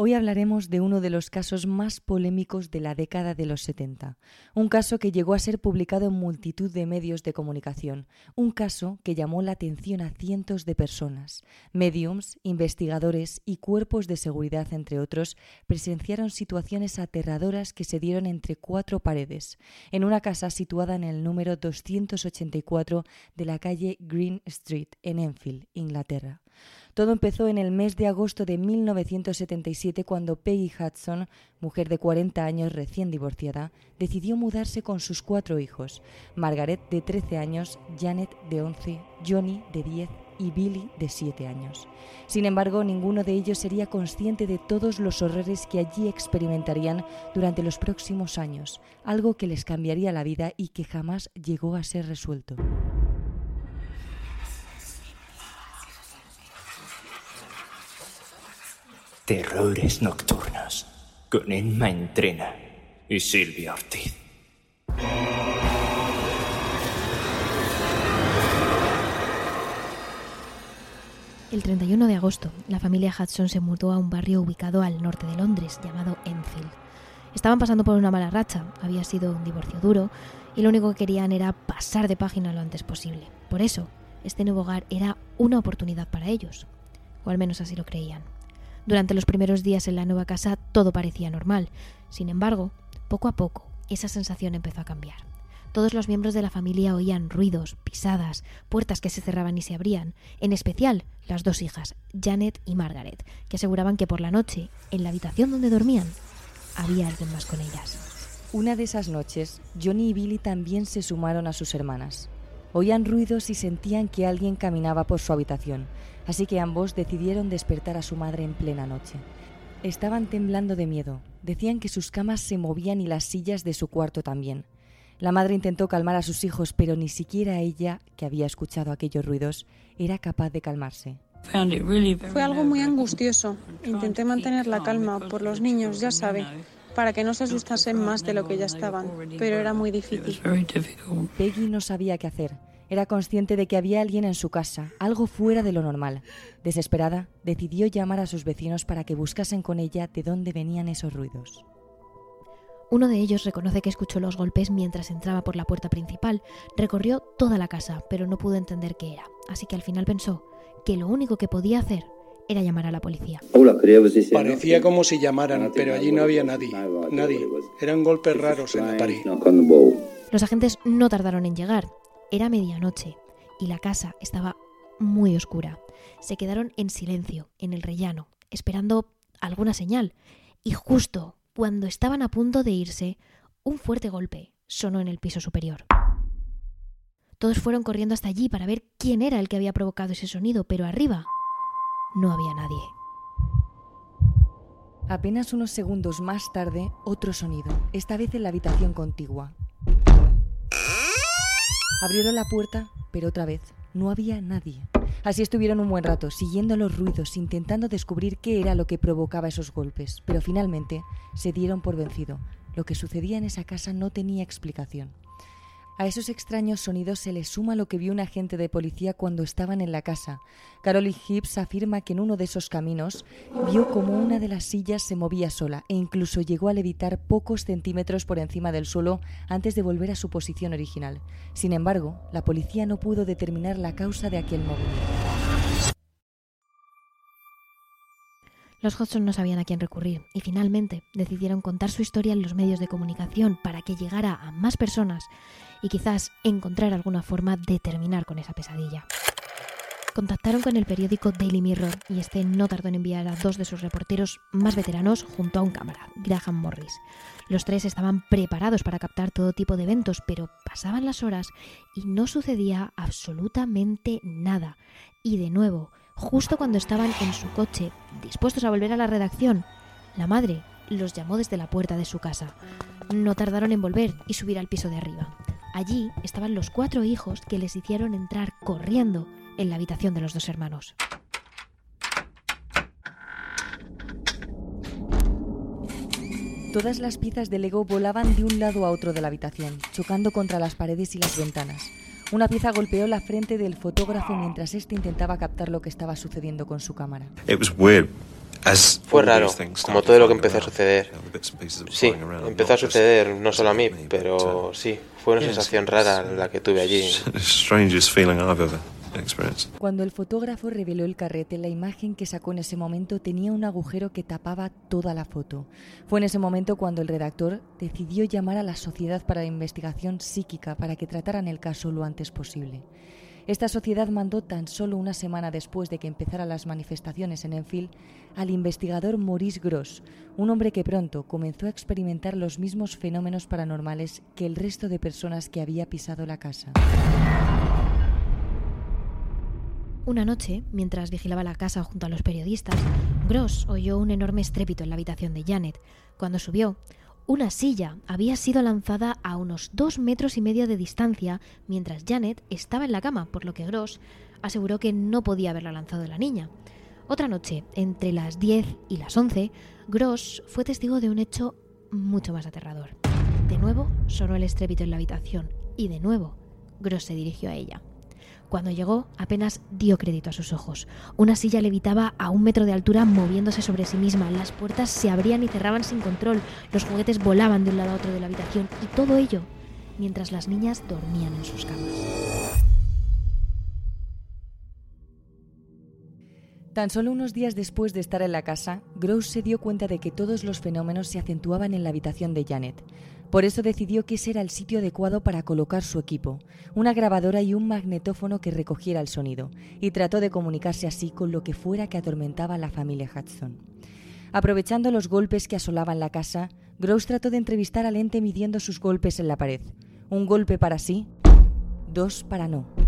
Hoy hablaremos de uno de los casos más polémicos de la década de los 70, un caso que llegó a ser publicado en multitud de medios de comunicación, un caso que llamó la atención a cientos de personas. Mediums, investigadores y cuerpos de seguridad, entre otros, presenciaron situaciones aterradoras que se dieron entre cuatro paredes, en una casa situada en el número 284 de la calle Green Street, en Enfield, Inglaterra. Todo empezó en el mes de agosto de 1977 cuando Peggy Hudson, mujer de 40 años recién divorciada, decidió mudarse con sus cuatro hijos, Margaret de 13 años, Janet de 11, Johnny de 10 y Billy de 7 años. Sin embargo, ninguno de ellos sería consciente de todos los horrores que allí experimentarían durante los próximos años, algo que les cambiaría la vida y que jamás llegó a ser resuelto. Terrores Nocturnos con Emma Entrena y Silvia Ortiz. El 31 de agosto, la familia Hudson se mudó a un barrio ubicado al norte de Londres llamado Enfield. Estaban pasando por una mala racha, había sido un divorcio duro y lo único que querían era pasar de página lo antes posible. Por eso, este nuevo hogar era una oportunidad para ellos, o al menos así lo creían. Durante los primeros días en la nueva casa todo parecía normal. Sin embargo, poco a poco, esa sensación empezó a cambiar. Todos los miembros de la familia oían ruidos, pisadas, puertas que se cerraban y se abrían, en especial las dos hijas, Janet y Margaret, que aseguraban que por la noche, en la habitación donde dormían, había alguien más con ellas. Una de esas noches, Johnny y Billy también se sumaron a sus hermanas. Oían ruidos y sentían que alguien caminaba por su habitación, así que ambos decidieron despertar a su madre en plena noche. Estaban temblando de miedo, decían que sus camas se movían y las sillas de su cuarto también. La madre intentó calmar a sus hijos, pero ni siquiera ella, que había escuchado aquellos ruidos, era capaz de calmarse. Fue algo muy angustioso. Intenté mantener la calma por los niños, ya sabe, para que no se asustasen más de lo que ya estaban, pero era muy difícil. Peggy no sabía qué hacer. Era consciente de que había alguien en su casa, algo fuera de lo normal. Desesperada, decidió llamar a sus vecinos para que buscasen con ella de dónde venían esos ruidos. Uno de ellos reconoce que escuchó los golpes mientras entraba por la puerta principal. Recorrió toda la casa, pero no pudo entender qué era. Así que al final pensó que lo único que podía hacer era llamar a la policía. Parecía como si llamaran, pero allí no había nadie. Nadie. Eran golpes raros en la pared. Los agentes no tardaron en llegar. Era medianoche y la casa estaba muy oscura. Se quedaron en silencio, en el rellano, esperando alguna señal. Y justo cuando estaban a punto de irse, un fuerte golpe sonó en el piso superior. Todos fueron corriendo hasta allí para ver quién era el que había provocado ese sonido, pero arriba no había nadie. Apenas unos segundos más tarde, otro sonido, esta vez en la habitación contigua. Abrieron la puerta, pero otra vez no había nadie. Así estuvieron un buen rato, siguiendo los ruidos, intentando descubrir qué era lo que provocaba esos golpes, pero finalmente se dieron por vencido. Lo que sucedía en esa casa no tenía explicación. A esos extraños sonidos se le suma lo que vio un agente de policía cuando estaban en la casa. Carol Hibbs afirma que en uno de esos caminos vio como una de las sillas se movía sola e incluso llegó a levitar pocos centímetros por encima del suelo antes de volver a su posición original. Sin embargo, la policía no pudo determinar la causa de aquel movimiento. Los Hudson no sabían a quién recurrir y finalmente decidieron contar su historia en los medios de comunicación para que llegara a más personas y quizás encontrar alguna forma de terminar con esa pesadilla. Contactaron con el periódico Daily Mirror y este no tardó en enviar a dos de sus reporteros más veteranos junto a un cámara, Graham Morris. Los tres estaban preparados para captar todo tipo de eventos, pero pasaban las horas y no sucedía absolutamente nada. Y de nuevo, justo cuando estaban en su coche, dispuestos a volver a la redacción, la madre los llamó desde la puerta de su casa. No tardaron en volver y subir al piso de arriba. Allí estaban los cuatro hijos que les hicieron entrar corriendo en la habitación de los dos hermanos. Todas las piezas de Lego volaban de un lado a otro de la habitación, chocando contra las paredes y las ventanas. Una pieza golpeó la frente del fotógrafo mientras éste intentaba captar lo que estaba sucediendo con su cámara. It was weird. Fue raro, como todo lo que empezó a suceder. Sí, empezó a suceder, no solo a mí, pero sí, fue una sensación rara la que tuve allí. Cuando el fotógrafo reveló el carrete, la imagen que sacó en ese momento tenía un agujero que tapaba toda la foto. Fue en ese momento cuando el redactor decidió llamar a la Sociedad para la Investigación Psíquica para que trataran el caso lo antes posible. Esta sociedad mandó tan solo una semana después de que empezaran las manifestaciones en Enfield al investigador Maurice Gross, un hombre que pronto comenzó a experimentar los mismos fenómenos paranormales que el resto de personas que había pisado la casa. Una noche, mientras vigilaba la casa junto a los periodistas, Gross oyó un enorme estrépito en la habitación de Janet. Cuando subió, una silla había sido lanzada a unos dos metros y medio de distancia mientras Janet estaba en la cama, por lo que Gross aseguró que no podía haberla lanzado la niña. Otra noche, entre las 10 y las 11, Gross fue testigo de un hecho mucho más aterrador. De nuevo sonó el estrépito en la habitación y de nuevo Gross se dirigió a ella. Cuando llegó, apenas dio crédito a sus ojos. Una silla levitaba a un metro de altura moviéndose sobre sí misma. Las puertas se abrían y cerraban sin control. Los juguetes volaban de un lado a otro de la habitación. Y todo ello mientras las niñas dormían en sus camas. Tan solo unos días después de estar en la casa, Gross se dio cuenta de que todos los fenómenos se acentuaban en la habitación de Janet. Por eso decidió que ese era el sitio adecuado para colocar su equipo, una grabadora y un magnetófono que recogiera el sonido, y trató de comunicarse así con lo que fuera que atormentaba a la familia Hudson. Aprovechando los golpes que asolaban la casa, Gross trató de entrevistar al ente midiendo sus golpes en la pared. Un golpe para sí, dos para no.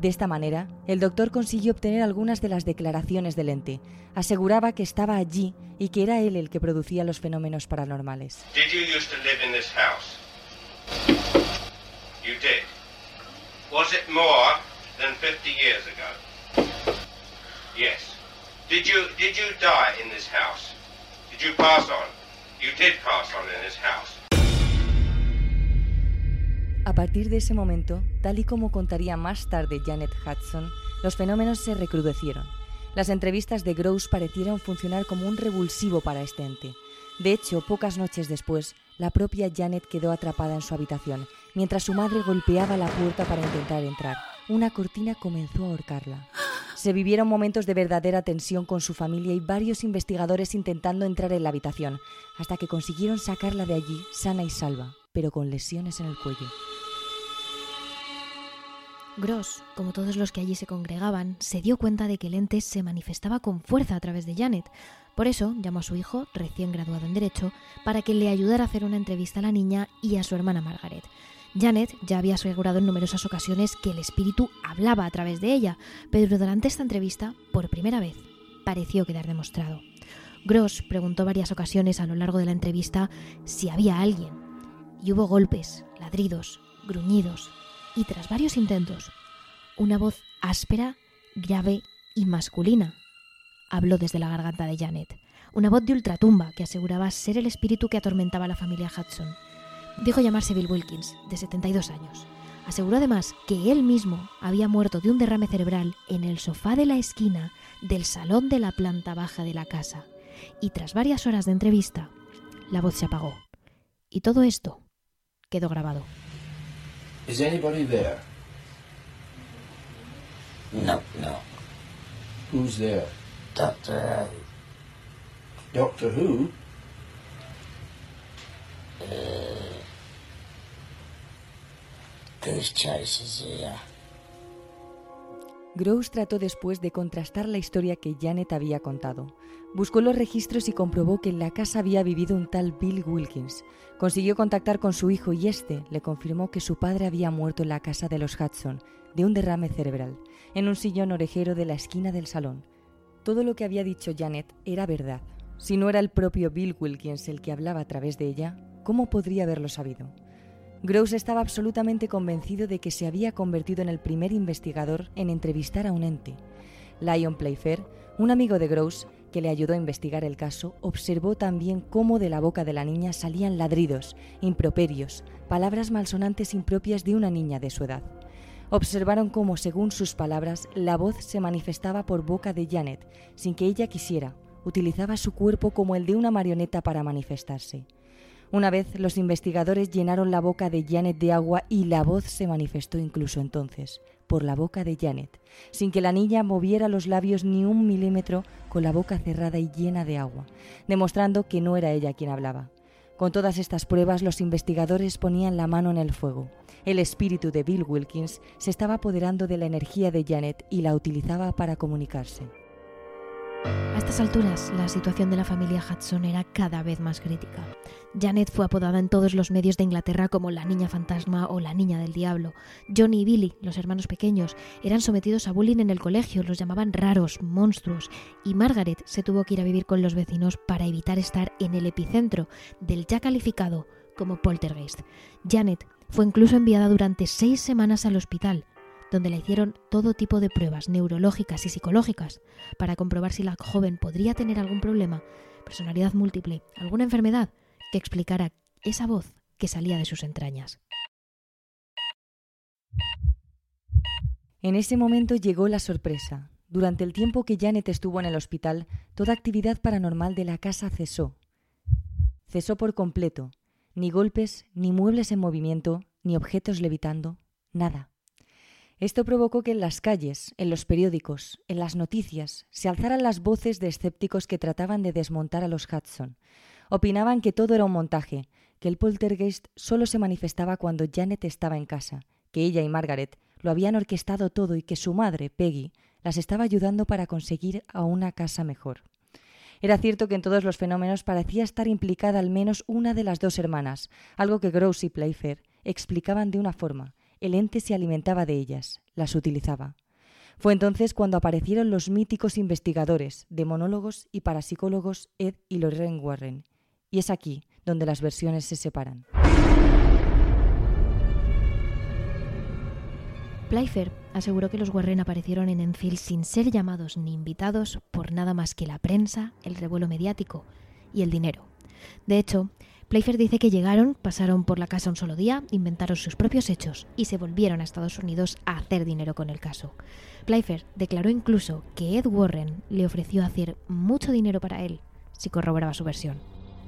De esta manera, el doctor consiguió obtener algunas de las declaraciones del ente. Aseguraba que estaba allí y que era él el que producía los fenómenos paranormales. Did you used to live in this house? You did. Was it more than 50 years ago? Yes. Did you did you die in this house? Did you pass on? You did pass on in this house. A partir de ese momento, tal y como contaría más tarde Janet Hudson, los fenómenos se recrudecieron. Las entrevistas de Gross parecieron funcionar como un revulsivo para este ente. De hecho, pocas noches después, la propia Janet quedó atrapada en su habitación, mientras su madre golpeaba la puerta para intentar entrar. Una cortina comenzó a ahorcarla. Se vivieron momentos de verdadera tensión con su familia y varios investigadores intentando entrar en la habitación, hasta que consiguieron sacarla de allí sana y salva, pero con lesiones en el cuello. Gross, como todos los que allí se congregaban, se dio cuenta de que el ente se manifestaba con fuerza a través de Janet. Por eso llamó a su hijo, recién graduado en Derecho, para que le ayudara a hacer una entrevista a la niña y a su hermana Margaret. Janet ya había asegurado en numerosas ocasiones que el espíritu hablaba a través de ella, pero durante esta entrevista, por primera vez, pareció quedar demostrado. Gross preguntó varias ocasiones a lo largo de la entrevista si había alguien, y hubo golpes, ladridos, gruñidos, y tras varios intentos, una voz áspera, grave y masculina habló desde la garganta de Janet, una voz de ultratumba que aseguraba ser el espíritu que atormentaba a la familia Hudson. Dijo llamarse Bill Wilkins, de 72 años. Aseguró además que él mismo había muerto de un derrame cerebral en el sofá de la esquina del salón de la planta baja de la casa. Y tras varias horas de entrevista, la voz se apagó. Y todo esto quedó grabado. Is anybody there? No, no. Who's there? Doctor Doctor Who? Goose Chases here. Gross trató después de contrastar la historia que Janet había contado. Buscó los registros y comprobó que en la casa había vivido un tal Bill Wilkins. Consiguió contactar con su hijo y este le confirmó que su padre había muerto en la casa de los Hudson de un derrame cerebral, en un sillón orejero de la esquina del salón. Todo lo que había dicho Janet era verdad. Si no era el propio Bill Wilkins el que hablaba a través de ella, ¿cómo podría haberlo sabido? Gross estaba absolutamente convencido de que se había convertido en el primer investigador en entrevistar a un ente. Lyon Playfair, un amigo de Gross que le ayudó a investigar el caso, observó también cómo de la boca de la niña salían ladridos, improperios, palabras malsonantes impropias de una niña de su edad. Observaron cómo, según sus palabras, la voz se manifestaba por boca de Janet, sin que ella quisiera, utilizaba su cuerpo como el de una marioneta para manifestarse. Una vez los investigadores llenaron la boca de Janet de agua y la voz se manifestó incluso entonces, por la boca de Janet, sin que la niña moviera los labios ni un milímetro con la boca cerrada y llena de agua, demostrando que no era ella quien hablaba. Con todas estas pruebas, los investigadores ponían la mano en el fuego. El espíritu de Bill Wilkins se estaba apoderando de la energía de Janet y la utilizaba para comunicarse. A estas alturas, la situación de la familia Hudson era cada vez más crítica. Janet fue apodada en todos los medios de Inglaterra como la niña fantasma o la niña del diablo. Johnny y Billy, los hermanos pequeños, eran sometidos a bullying en el colegio, los llamaban raros, monstruos, y Margaret se tuvo que ir a vivir con los vecinos para evitar estar en el epicentro del ya calificado como poltergeist. Janet fue incluso enviada durante seis semanas al hospital, donde le hicieron todo tipo de pruebas neurológicas y psicológicas para comprobar si la joven podría tener algún problema, personalidad múltiple, alguna enfermedad que explicara esa voz que salía de sus entrañas. En ese momento llegó la sorpresa. Durante el tiempo que Janet estuvo en el hospital, toda actividad paranormal de la casa cesó. Cesó por completo. Ni golpes, ni muebles en movimiento, ni objetos levitando, nada. Esto provocó que en las calles, en los periódicos, en las noticias, se alzaran las voces de escépticos que trataban de desmontar a los Hudson. Opinaban que todo era un montaje, que el poltergeist solo se manifestaba cuando Janet estaba en casa, que ella y Margaret lo habían orquestado todo y que su madre, Peggy, las estaba ayudando para conseguir a una casa mejor. Era cierto que en todos los fenómenos parecía estar implicada al menos una de las dos hermanas, algo que Gross y Playfair explicaban de una forma, el ente se alimentaba de ellas, las utilizaba. Fue entonces cuando aparecieron los míticos investigadores, demonólogos y parapsicólogos Ed y Lorraine Warren. Y es aquí donde las versiones se separan. Playfair aseguró que los Warren aparecieron en Enfield sin ser llamados ni invitados por nada más que la prensa, el revuelo mediático y el dinero. De hecho, Playfair dice que llegaron, pasaron por la casa un solo día, inventaron sus propios hechos y se volvieron a Estados Unidos a hacer dinero con el caso. Playfair declaró incluso que Ed Warren le ofreció hacer mucho dinero para él si corroboraba su versión.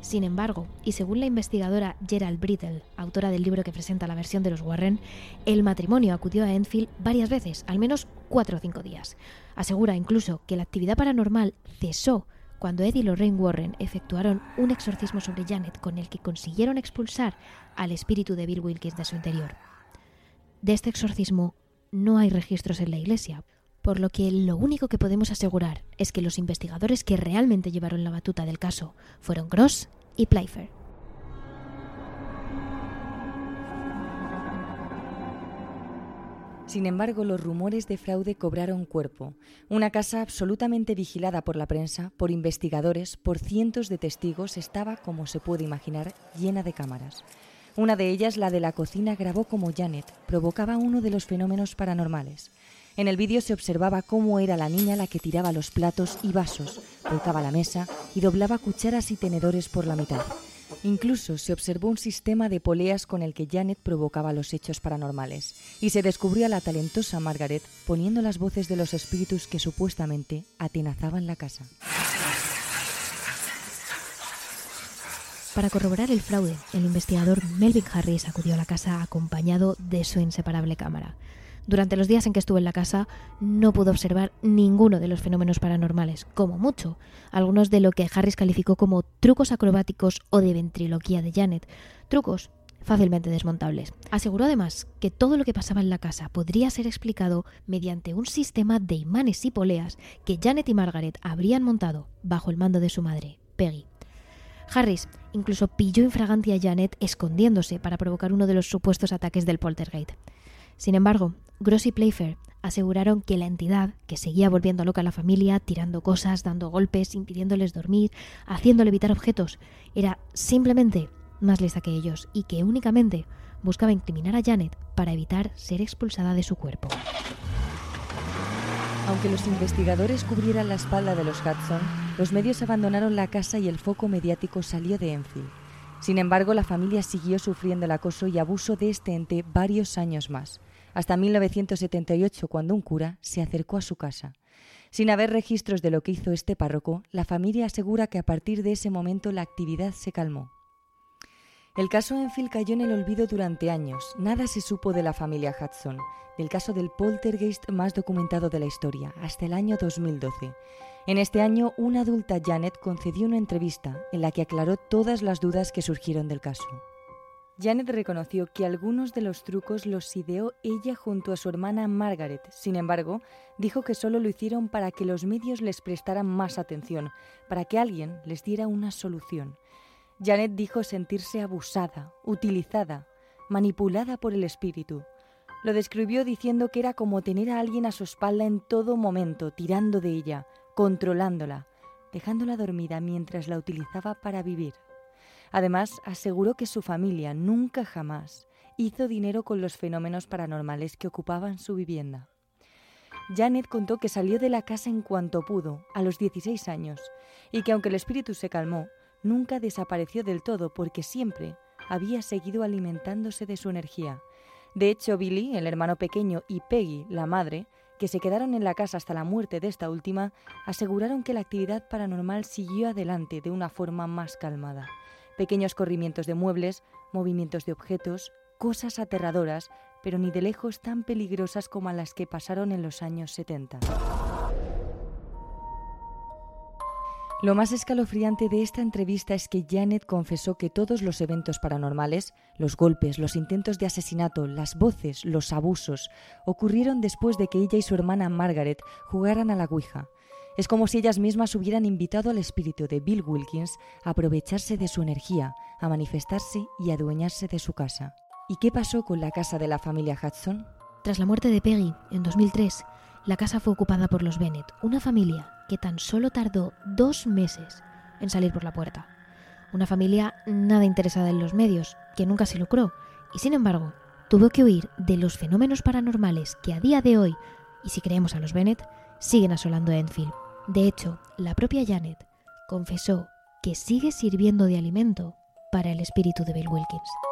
Sin embargo, y según la investigadora Gerald Brittle, autora del libro que presenta la versión de los Warren, el matrimonio acudió a Enfield varias veces, al menos cuatro o cinco días. Asegura incluso que la actividad paranormal cesó cuando Ed y Lorraine Warren efectuaron un exorcismo sobre Janet con el que consiguieron expulsar al espíritu de Bill Wilkins de su interior. De este exorcismo no hay registros en la iglesia, por lo que lo único que podemos asegurar es que los investigadores que realmente llevaron la batuta del caso fueron Gross y Playfair. Sin embargo, los rumores de fraude cobraron cuerpo. Una casa absolutamente vigilada por la prensa, por investigadores, por cientos de testigos, estaba, como se puede imaginar, llena de cámaras. Una de ellas, la de la cocina, grabó como Janet provocaba uno de los fenómenos paranormales. En el vídeo se observaba cómo era la niña la que tiraba los platos y vasos, volcaba la mesa y doblaba cucharas y tenedores por la mitad. Incluso se observó un sistema de poleas con el que Janet provocaba los hechos paranormales, y se descubrió a la talentosa Margaret poniendo las voces de los espíritus que supuestamente atenazaban la casa. Para corroborar el fraude, el investigador Melvin Harris acudió a la casa acompañado de su inseparable cámara. Durante los días en que estuvo en la casa no pudo observar ninguno de los fenómenos paranormales, como mucho, algunos de lo que Harris calificó como trucos acrobáticos o de ventriloquía de Janet, trucos fácilmente desmontables. Aseguró además que todo lo que pasaba en la casa podría ser explicado mediante un sistema de imanes y poleas que Janet y Margaret habrían montado bajo el mando de su madre, Peggy. Harris incluso pilló en fragancia a Janet escondiéndose para provocar uno de los supuestos ataques del poltergeist. Sin embargo, Gross y Playfair aseguraron que la entidad, que seguía volviendo loca a la familia, tirando cosas, dando golpes, impidiéndoles dormir, haciéndole evitar objetos, era simplemente más lista que ellos y que únicamente buscaba incriminar a Janet para evitar ser expulsada de su cuerpo. Aunque los investigadores cubrieran la espalda de los Hudson, los medios abandonaron la casa y el foco mediático salió de Enfield. Sin embargo, la familia siguió sufriendo el acoso y abuso de este ente varios años más hasta 1978, cuando un cura se acercó a su casa. Sin haber registros de lo que hizo este párroco, la familia asegura que a partir de ese momento la actividad se calmó. El caso Enfield cayó en el olvido durante años. Nada se supo de la familia Hudson, del caso del poltergeist más documentado de la historia, hasta el año 2012. En este año, una adulta Janet concedió una entrevista en la que aclaró todas las dudas que surgieron del caso. Janet reconoció que algunos de los trucos los ideó ella junto a su hermana Margaret. Sin embargo, dijo que solo lo hicieron para que los medios les prestaran más atención, para que alguien les diera una solución. Janet dijo sentirse abusada, utilizada, manipulada por el espíritu. Lo describió diciendo que era como tener a alguien a su espalda en todo momento, tirando de ella, controlándola, dejándola dormida mientras la utilizaba para vivir. Además, aseguró que su familia nunca jamás hizo dinero con los fenómenos paranormales que ocupaban su vivienda. Janet contó que salió de la casa en cuanto pudo, a los 16 años, y que aunque el espíritu se calmó, nunca desapareció del todo porque siempre había seguido alimentándose de su energía. De hecho, Billy, el hermano pequeño, y Peggy, la madre, que se quedaron en la casa hasta la muerte de esta última, aseguraron que la actividad paranormal siguió adelante de una forma más calmada pequeños corrimientos de muebles, movimientos de objetos, cosas aterradoras, pero ni de lejos tan peligrosas como las que pasaron en los años 70. Lo más escalofriante de esta entrevista es que Janet confesó que todos los eventos paranormales, los golpes, los intentos de asesinato, las voces, los abusos, ocurrieron después de que ella y su hermana Margaret jugaran a la Ouija, es como si ellas mismas hubieran invitado al espíritu de Bill Wilkins a aprovecharse de su energía, a manifestarse y adueñarse de su casa. ¿Y qué pasó con la casa de la familia Hudson? Tras la muerte de Peggy, en 2003, la casa fue ocupada por los Bennett, una familia que tan solo tardó dos meses en salir por la puerta. Una familia nada interesada en los medios, que nunca se lucró, y sin embargo, tuvo que huir de los fenómenos paranormales que a día de hoy, y si creemos a los Bennett, siguen asolando Enfield. De hecho, la propia Janet confesó que sigue sirviendo de alimento para el espíritu de Bill Wilkins.